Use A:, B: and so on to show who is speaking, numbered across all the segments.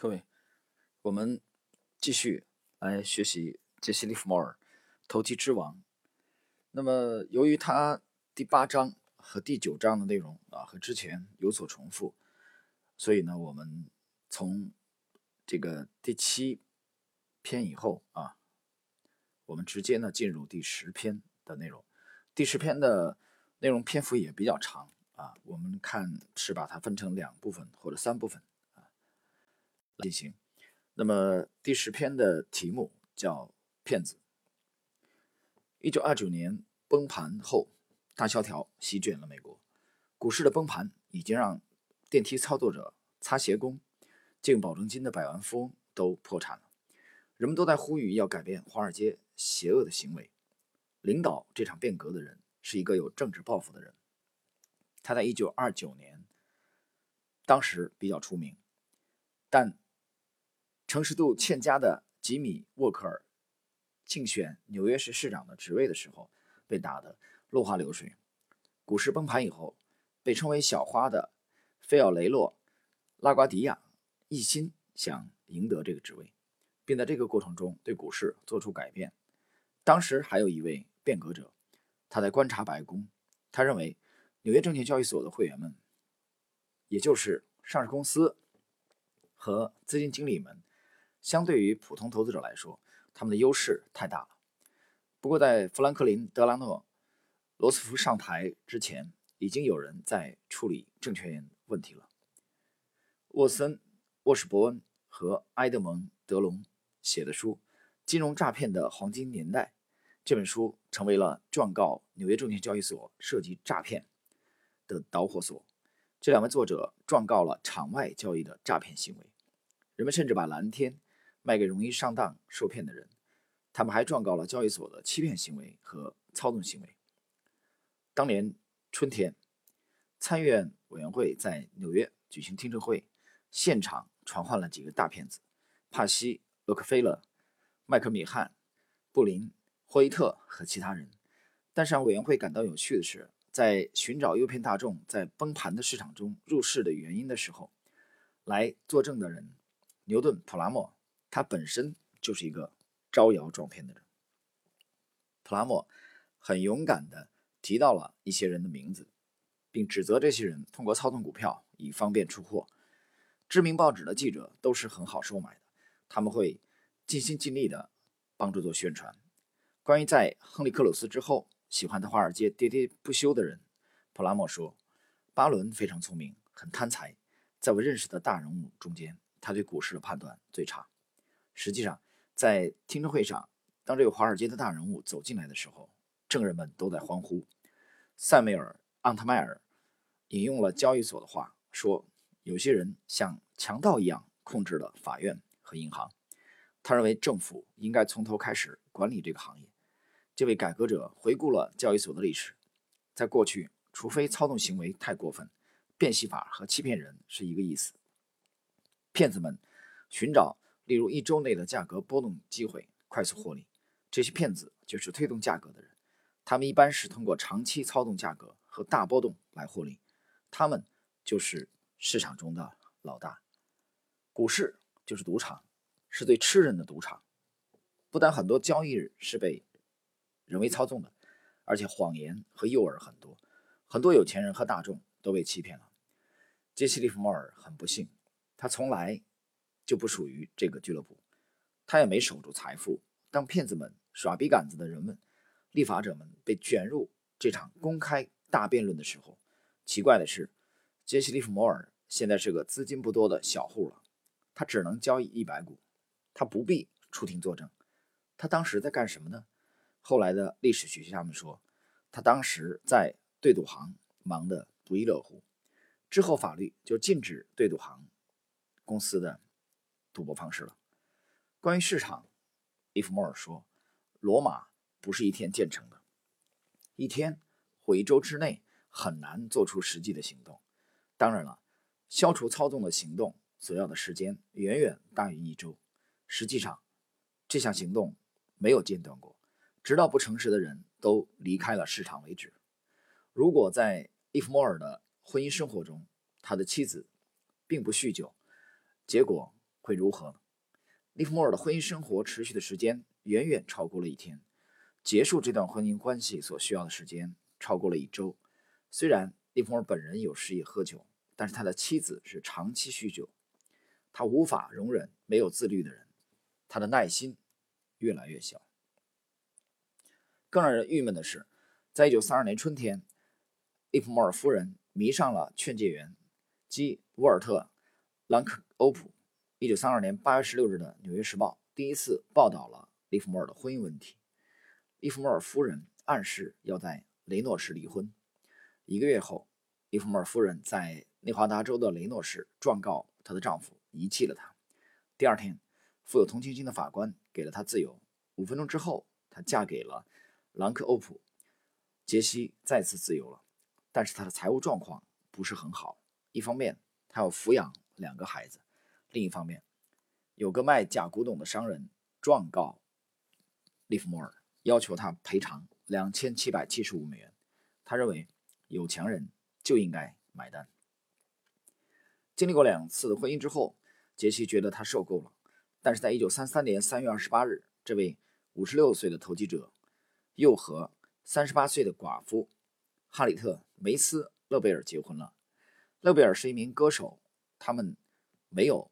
A: 各位，我们继续来学习杰西·利弗莫尔《投机之王》。那么，由于他第八章和第九章的内容啊和之前有所重复，所以呢，我们从这个第七篇以后啊，我们直接呢进入第十篇的内容。第十篇的内容篇幅也比较长啊，我们看是把它分成两部分或者三部分。进行，那么第十篇的题目叫“骗子”。一九二九年崩盘后，大萧条席卷了美国，股市的崩盘已经让电梯操作者、擦鞋工、借用保证金的百万富翁都破产了。人们都在呼吁要改变华尔街邪恶的行为。领导这场变革的人是一个有政治抱负的人，他在一九二九年当时比较出名，但。诚实度欠佳的吉米·沃克尔竞选纽约市市长的职位的时候，被打得落花流水。股市崩盘以后，被称为“小花”的菲奥雷洛·拉瓜迪亚一心想赢得这个职位，并在这个过程中对股市做出改变。当时还有一位变革者，他在观察白宫。他认为，纽约证券交易所的会员们，也就是上市公司和资金经理们。相对于普通投资者来说，他们的优势太大了。不过，在富兰克林·德拉诺·罗斯福上台之前，已经有人在处理证券问题了。沃森·沃什伯恩和埃德蒙·德隆写的书《金融诈骗的黄金年代》这本书成为了状告纽约证券交易所涉及诈骗的导火索。这两位作者状告了场外交易的诈骗行为，人们甚至把蓝天。卖给容易上当受骗的人，他们还状告了交易所的欺骗行为和操纵行为。当年春天，参议院委员会在纽约举行听证会，现场传唤了几个大骗子：帕西、洛克菲勒、麦克米汉、布林、霍伊特和其他人。但是让委员会感到有趣的是，在寻找诱骗大众在崩盘的市场中入市的原因的时候，来作证的人牛顿·普拉默。他本身就是一个招摇撞骗的人。普拉默很勇敢地提到了一些人的名字，并指责这些人通过操纵股票以方便出货。知名报纸的记者都是很好收买的，他们会尽心尽力地帮助做宣传。关于在亨利·克鲁斯之后喜欢在华尔街喋喋不休的人，普拉默说：“巴伦非常聪明，很贪财，在我认识的大人物中间，他对股市的判断最差。”实际上，在听证会上，当这个华尔街的大人物走进来的时候，证人们都在欢呼。塞梅尔·昂特迈尔引用了交易所的话说：“有些人像强盗一样控制了法院和银行。”他认为政府应该从头开始管理这个行业。这位改革者回顾了交易所的历史，在过去，除非操纵行为太过分，变戏法和欺骗人是一个意思。骗子们寻找。例如，一周内的价格波动机会，快速获利。这些骗子就是推动价格的人，他们一般是通过长期操纵价格和大波动来获利。他们就是市场中的老大。股市就是赌场，是最吃人的赌场。不但很多交易日是被人为操纵的，而且谎言和诱饵很多，很多有钱人和大众都被欺骗了。杰西·利弗莫尔很不幸，他从来。就不属于这个俱乐部，他也没守住财富。当骗子们耍笔杆子的人们、立法者们被卷入这场公开大辩论的时候，奇怪的是，杰西·利弗摩尔现在是个资金不多的小户了，他只能交易一百股，他不必出庭作证。他当时在干什么呢？后来的历史学家们说，他当时在对赌行忙得不亦乐乎。之后法律就禁止对赌行公司的。赌博方式了。关于市场，伊夫莫尔说：“罗马不是一天建成的，一天或一周之内很难做出实际的行动。当然了，消除操纵的行动所要的时间远远大于一周。实际上，这项行动没有间断过，直到不诚实的人都离开了市场为止。如果在伊夫莫尔的婚姻生活中，他的妻子并不酗酒，结果。”会如何？利弗莫尔的婚姻生活持续的时间远远超过了一天，结束这段婚姻关系所需要的时间超过了一周。虽然利弗莫尔本人有时也喝酒，但是他的妻子是长期酗酒，他无法容忍没有自律的人，他的耐心越来越小。更让人郁闷的是，在一九三二年春天，利弗莫尔夫人迷上了劝诫员基沃尔特·兰克欧普。一九三二年八月十六日的《纽约时报》第一次报道了利弗莫尔的婚姻问题。利弗莫尔夫人暗示要在雷诺市离婚。一个月后，利弗莫尔夫人在内华达州的雷诺市状告她的丈夫遗弃了她。第二天，富有同情心的法官给了她自由。五分钟之后，她嫁给了。朗克欧普，杰西再次自由了，但是他的财务状况不是很好。一方面，他要抚养两个孩子；另一方面，有个卖假古董的商人状告利弗莫尔，要求他赔偿两千七百七十五美元。他认为有钱人就应该买单。经历过两次婚姻之后，杰西觉得他受够了。但是在一九三三年三月二十八日，这位五十六岁的投机者。又和三十八岁的寡妇哈里特·梅斯·勒贝尔结婚了。勒贝尔是一名歌手，他们没有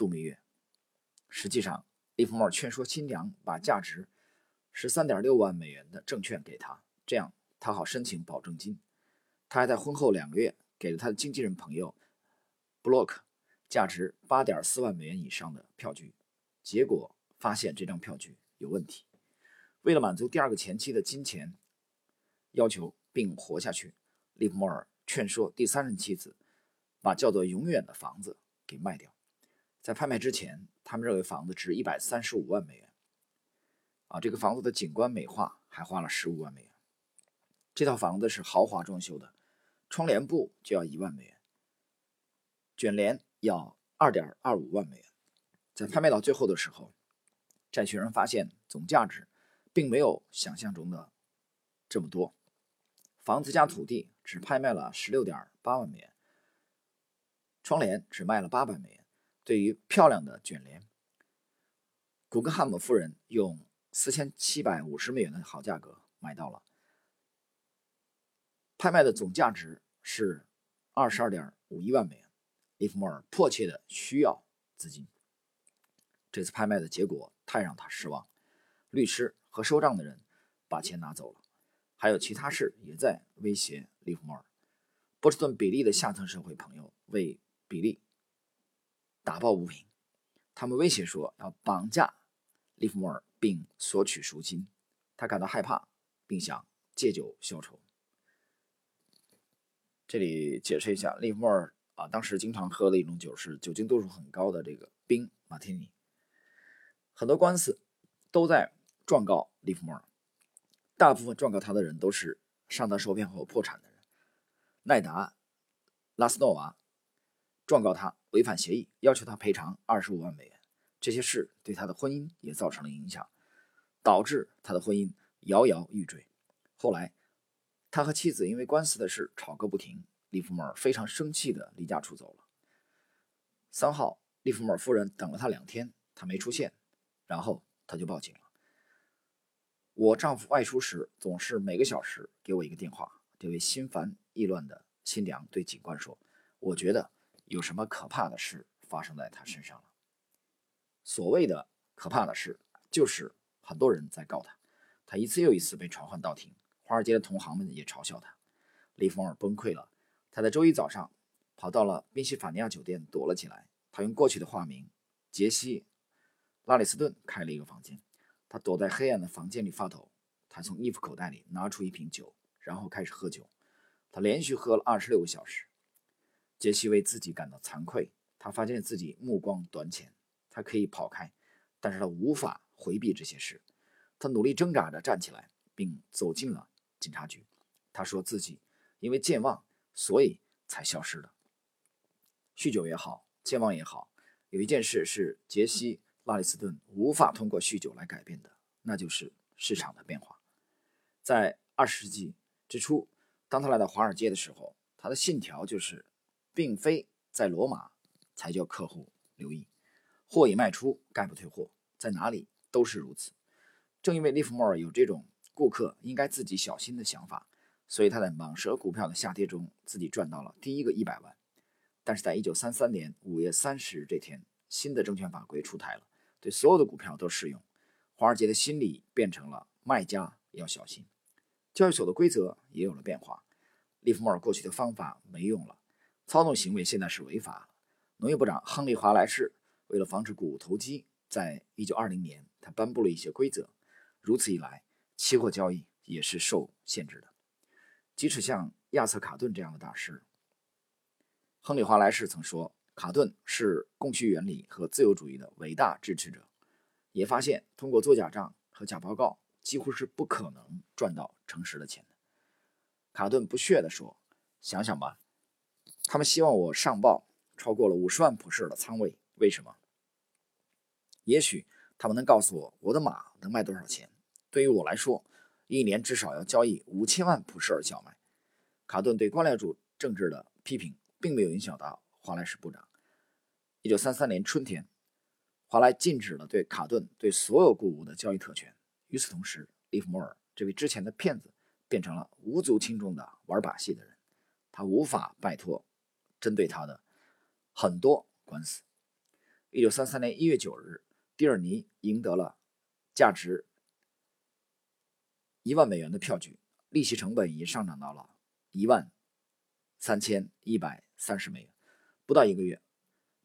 A: 度蜜月。实际上，利弗莫尔劝说新娘把价值十三点六万美元的证券给他，这样他好申请保证金。他还在婚后两个月给了他的经纪人朋友布洛克价值八点四万美元以上的票据，结果发现这张票据有问题。为了满足第二个前妻的金钱要求并活下去，利弗莫尔劝说第三任妻子把叫做“永远”的房子给卖掉。在拍卖之前，他们认为房子值一百三十五万美元。啊，这个房子的景观美化还花了十五万美元。这套房子是豪华装修的，窗帘布就要一万美元，卷帘要二点二五万美元。在拍卖到最后的时候，债权人发现总价值。并没有想象中的这么多，房子加土地只拍卖了十六点八万美元，窗帘只卖了八百美元。对于漂亮的卷帘，古根汉姆夫人用四千七百五十美元的好价格买到了，拍卖的总价值是二十二点五一万美元。利弗莫尔迫切的需要资金，这次拍卖的结果太让他失望，律师。和收账的人把钱拿走了，还有其他事也在威胁利弗莫尔。波士顿比利的下层社会朋友为比利打抱不平，他们威胁说要绑架利弗莫尔并索取赎金。他感到害怕，并想借酒消愁。这里解释一下，利弗莫尔啊，当时经常喝的一种酒是酒精度数很高的这个冰马提尼。很多官司都在。状告利弗莫尔，大部分状告他的人都是上当受骗后破产的人。奈达·拉斯诺娃状告他违反协议，要求他赔偿二十五万美元。这些事对他的婚姻也造成了影响，导致他的婚姻摇摇欲坠。后来，他和妻子因为官司的事吵个不停。利弗莫尔非常生气的离家出走了。三号，利弗莫尔夫人等了他两天，他没出现，然后他就报警了。我丈夫外出时总是每个小时给我一个电话。这位心烦意乱的新娘对警官说：“我觉得有什么可怕的事发生在他身上了。”所谓的可怕的事，就是很多人在告他，他一次又一次被传唤到庭。华尔街的同行们也嘲笑他。利弗尔崩溃了，他在周一早上跑到了宾夕法尼亚酒店躲了起来。他用过去的化名杰西·拉里斯顿开了一个房间。他躲在黑暗的房间里发抖。他从衣服口袋里拿出一瓶酒，然后开始喝酒。他连续喝了二十六个小时。杰西为自己感到惭愧。他发现自己目光短浅。他可以跑开，但是他无法回避这些事。他努力挣扎着站起来，并走进了警察局。他说自己因为健忘，所以才消失的。酗酒也好，健忘也好，有一件事是杰西。拉里斯顿无法通过酗酒来改变的，那就是市场的变化。在二十世纪之初，当他来到华尔街的时候，他的信条就是，并非在罗马才叫客户留意，货已卖出，概不退货，在哪里都是如此。正因为利弗莫尔有这种顾客应该自己小心的想法，所以他在蟒蛇股票的下跌中自己赚到了第一个一百万。但是在一九三三年五月三十日这天，新的证券法规出台了，对所有的股票都适用。华尔街的心理变成了卖家要小心，交易所的规则也有了变化。利弗莫尔过去的方法没用了，操纵行为现在是违法。农业部长亨利·华莱士为了防止股投机，在一九二零年他颁布了一些规则。如此一来，期货交易也是受限制的。即使像亚瑟·卡顿这样的大师，亨利·华莱士曾说，卡顿是供需原理和自由主义的伟大支持者。也发现，通过做假账和假报告，几乎是不可能赚到诚实的钱的。卡顿不屑地说：“想想吧，他们希望我上报超过了五十万普氏的仓位，为什么？也许他们能告诉我我的马能卖多少钱。对于我来说，一年至少要交易五千万普氏尔小麦。”卡顿对官僚主政治的批评并没有影响到华莱士部长。一九三三年春天。华莱禁止了对卡顿对所有谷物的交易特权。与此同时，利弗莫尔这位之前的骗子变成了无足轻重的玩把戏的人，他无法摆脱针对他的很多官司。一九三三年一月九日，蒂尔尼赢得了价值一万美元的票据，利息成本已上涨到了一万三千一百三十美元。不到一个月。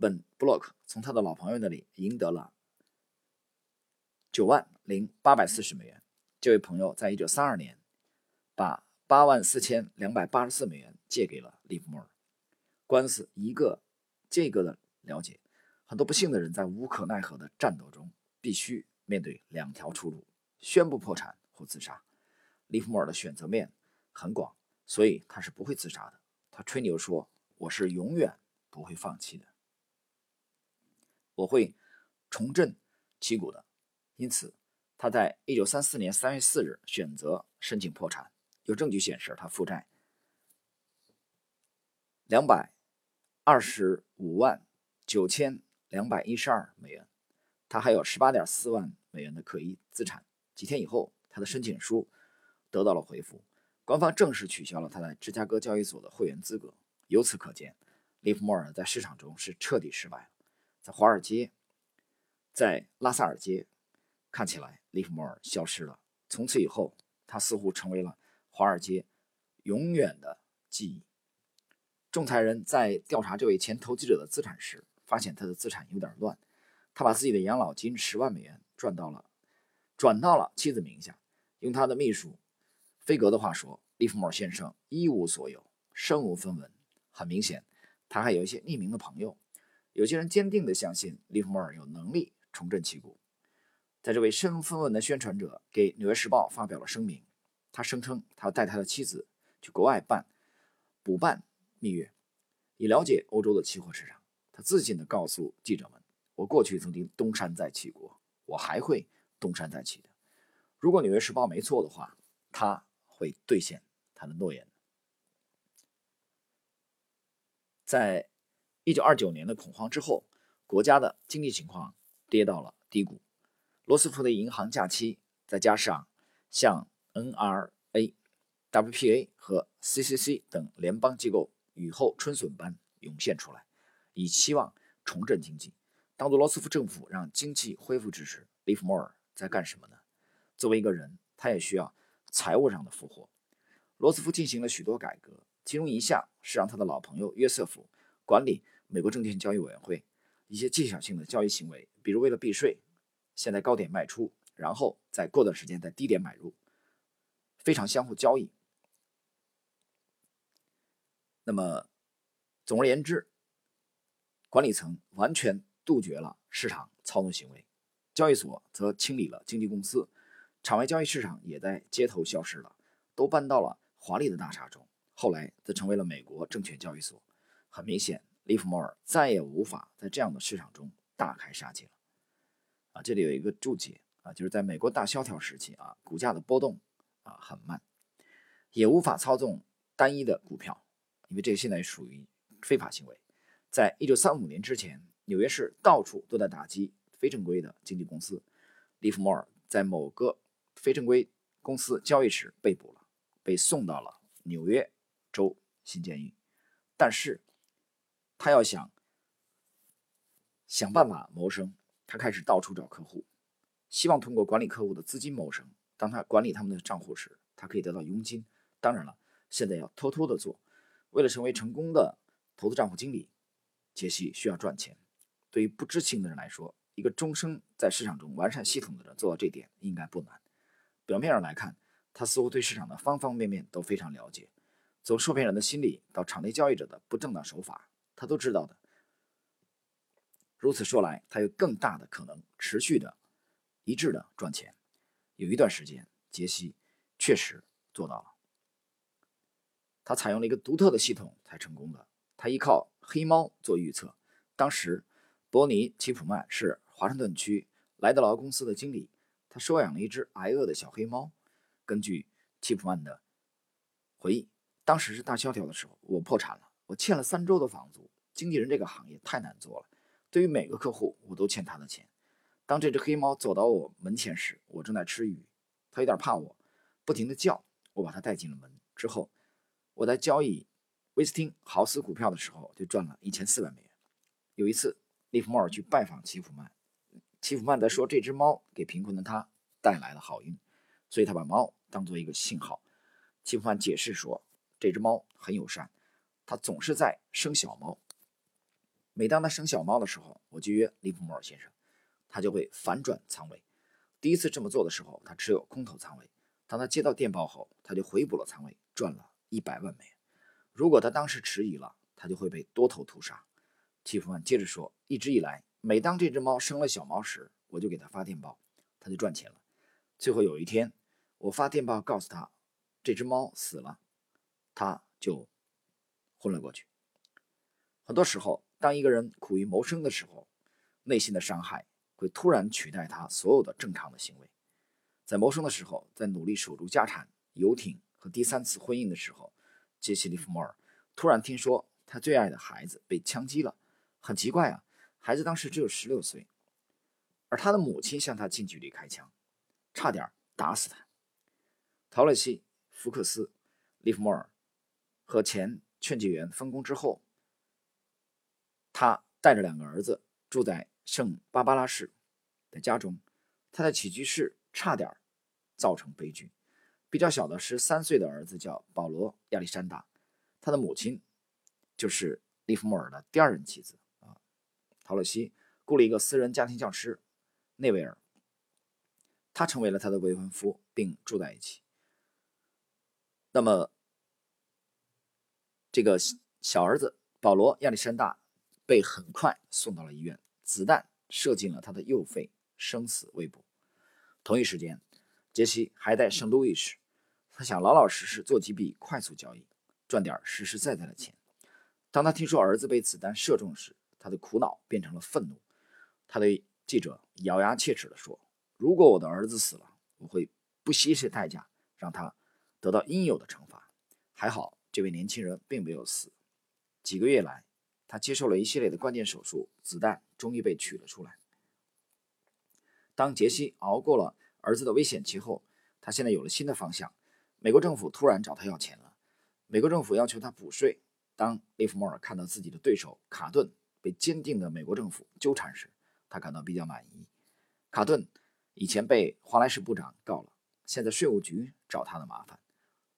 A: 本布洛克从他的老朋友那里赢得了九万零八百四十美元。这位朋友在一九三二年把八万四千两百八十四美元借给了利弗莫尔。官司一个接一个的了解，很多不幸的人在无可奈何的战斗中必须面对两条出路：宣布破产或自杀。利弗莫尔的选择面很广，所以他是不会自杀的。他吹牛说：“我是永远不会放弃的。”我会重振旗鼓的，因此他在一九三四年三月四日选择申请破产。有证据显示他负债两百二十五万九千两百一十二美元，他还有十八点四万美元的可疑资产。几天以后，他的申请书得到了回复，官方正式取消了他在芝加哥交易所的会员资格。由此可见，利弗莫尔在市场中是彻底失败了。在华尔街，在拉萨尔街，看起来利弗莫尔消失了。从此以后，他似乎成为了华尔街永远的记忆。仲裁人在调查这位前投机者的资产时，发现他的资产有点乱。他把自己的养老金十万美元赚到了，转到了妻子名下。用他的秘书菲格的话说，利弗莫尔先生一无所有，身无分文。很明显，他还有一些匿名的朋友。有些人坚定地相信利弗莫尔有能力重振旗鼓。在这位身无分文的宣传者给《纽约时报》发表了声明，他声称他要带他的妻子去国外办补办蜜月，以了解欧洲的期货市场。他自信地告诉记者们：“我过去曾经东山再起过，我还会东山再起的。如果《纽约时报》没错的话，他会兑现他的诺言。”在。一九二九年的恐慌之后，国家的经济情况跌到了低谷。罗斯福的银行假期，再加上像 NRA、WPA 和 CCC 等联邦机构雨后春笋般涌现出来，以期望重振经济。当罗斯福政府让经济恢复之时，利弗莫尔在干什么呢？作为一个人，他也需要财务上的复活。罗斯福进行了许多改革，其中一项是让他的老朋友约瑟夫管理。美国证券交易委员会一些技巧性的交易行为，比如为了避税，先在高点卖出，然后再过段时间在低点买入，非常相互交易。那么，总而言之，管理层完全杜绝了市场操纵行为，交易所则清理了经纪公司，场外交易市场也在街头消失了，都搬到了华丽的大厦中，后来则成为了美国证券交易所。很明显。利弗莫尔再也无法在这样的市场中大开杀戒了。啊，这里有一个注解啊，就是在美国大萧条时期啊，股价的波动啊很慢，也无法操纵单一的股票，因为这个现在属于非法行为。在一九三五年之前，纽约市到处都在打击非正规的经纪公司。利弗莫尔在某个非正规公司交易时被捕了，被送到了纽约州新监狱。但是，他要想想办法谋生，他开始到处找客户，希望通过管理客户的资金谋生。当他管理他们的账户时，他可以得到佣金。当然了，现在要偷偷的做。为了成为成功的投资账户经理，杰西需要赚钱。对于不知情的人来说，一个终生在市场中完善系统的人做到这点应该不难。表面上来看，他似乎对市场的方方面面都非常了解，从受骗人的心理到场内交易者的不正当手法，他都知道的。如此说来，他有更大的可能持续的、一致的赚钱。有一段时间，杰西确实做到了。他采用了一个独特的系统才成功的。他依靠黑猫做预测。当时，伯尼·齐普曼是华盛顿区莱德劳公司的经理，他收养了一只挨饿的小黑猫。根据齐普曼的回忆，当时是大萧条的时候，我破产了，我欠了三周的房租。经纪人这个行业太难做了，对于每个客户，我都欠他的钱。当这只黑猫走到我门前时，我正在吃鱼，它有点怕我，不停地叫。我把它带进了门之后。我在交易威斯汀豪斯股票的时候，就赚了一千四百美元。有一次，利弗莫尔去拜访齐普曼，齐普曼在说这只猫给贫困的他带来了好运，所以他把猫当做一个信号。齐普曼解释说，这只猫很友善，它总是在生小猫。每当它生小猫的时候，我就约利弗莫尔先生，他就会反转仓位。第一次这么做的时候，他持有空头仓位。当他接到电报后，他就回补了仓位，赚了。一百万美元。如果他当时迟疑了，他就会被多头屠杀。齐普曼接着说：“一直以来，每当这只猫生了小猫时，我就给他发电报，他就赚钱了。最后有一天，我发电报告诉他，这只猫死了，他就昏了过去。很多时候，当一个人苦于谋生的时候，内心的伤害会突然取代他所有的正常的行为。在谋生的时候，在努力守住家产、游艇。”和第三次婚姻的时候，杰西·利弗莫尔突然听说他最爱的孩子被枪击了。很奇怪啊，孩子当时只有十六岁，而他的母亲向他近距离开枪，差点打死他。陶乐西·福克斯·利弗莫尔和前劝解员分工之后，他带着两个儿子住在圣芭芭拉市的家中，他的起居室差点造成悲剧。比较小的十三岁的儿子叫保罗·亚历山大，他的母亲就是利弗莫尔的第二任妻子啊。陶乐西雇了一个私人家庭教师内维尔，他成为了他的未婚夫，并住在一起。那么，这个小儿子保罗·亚历山大被很快送到了医院，子弹射进了他的右肺，生死未卜。同一时间。杰西还在圣路易时，他想老老实实做几笔快速交易，赚点实实在在的钱。当他听说儿子被子弹射中时，他的苦恼变成了愤怒。他对记者咬牙切齿地说：“如果我的儿子死了，我会不惜一切代价让他得到应有的惩罚。”还好，这位年轻人并没有死。几个月来，他接受了一系列的关键手术，子弹终于被取了出来。当杰西熬过了。儿子的危险期后，他现在有了新的方向。美国政府突然找他要钱了，美国政府要求他补税。当利弗莫尔看到自己的对手卡顿被坚定的美国政府纠缠时，他感到比较满意。卡顿以前被华莱士部长告了，现在税务局找他的麻烦。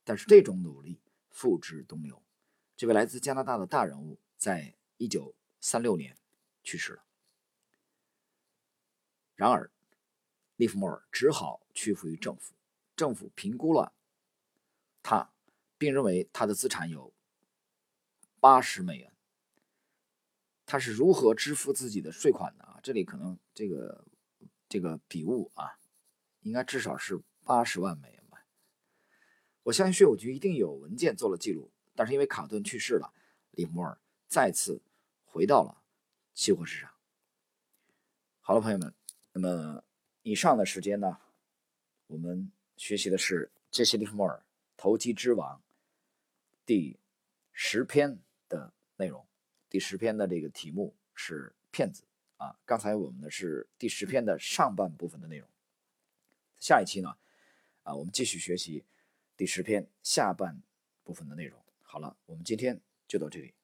A: 但是这种努力付之东流。这位来自加拿大的大人物在一九三六年去世了。然而。利弗莫尔只好屈服于政府。政府评估了他，并认为他的资产有八十美元。他是如何支付自己的税款的啊？这里可能这个这个笔误啊，应该至少是八十万美元吧。我相信税务局一定有文件做了记录。但是因为卡顿去世了，利弗莫尔再次回到了期货市场。好了，朋友们，那么。以上的时间呢，我们学习的是杰西·利弗莫尔《投机之王》第十篇的内容。第十篇的这个题目是骗子啊。刚才我们的是第十篇的上半部分的内容，下一期呢，啊，我们继续学习第十篇下半部分的内容。好了，我们今天就到这里。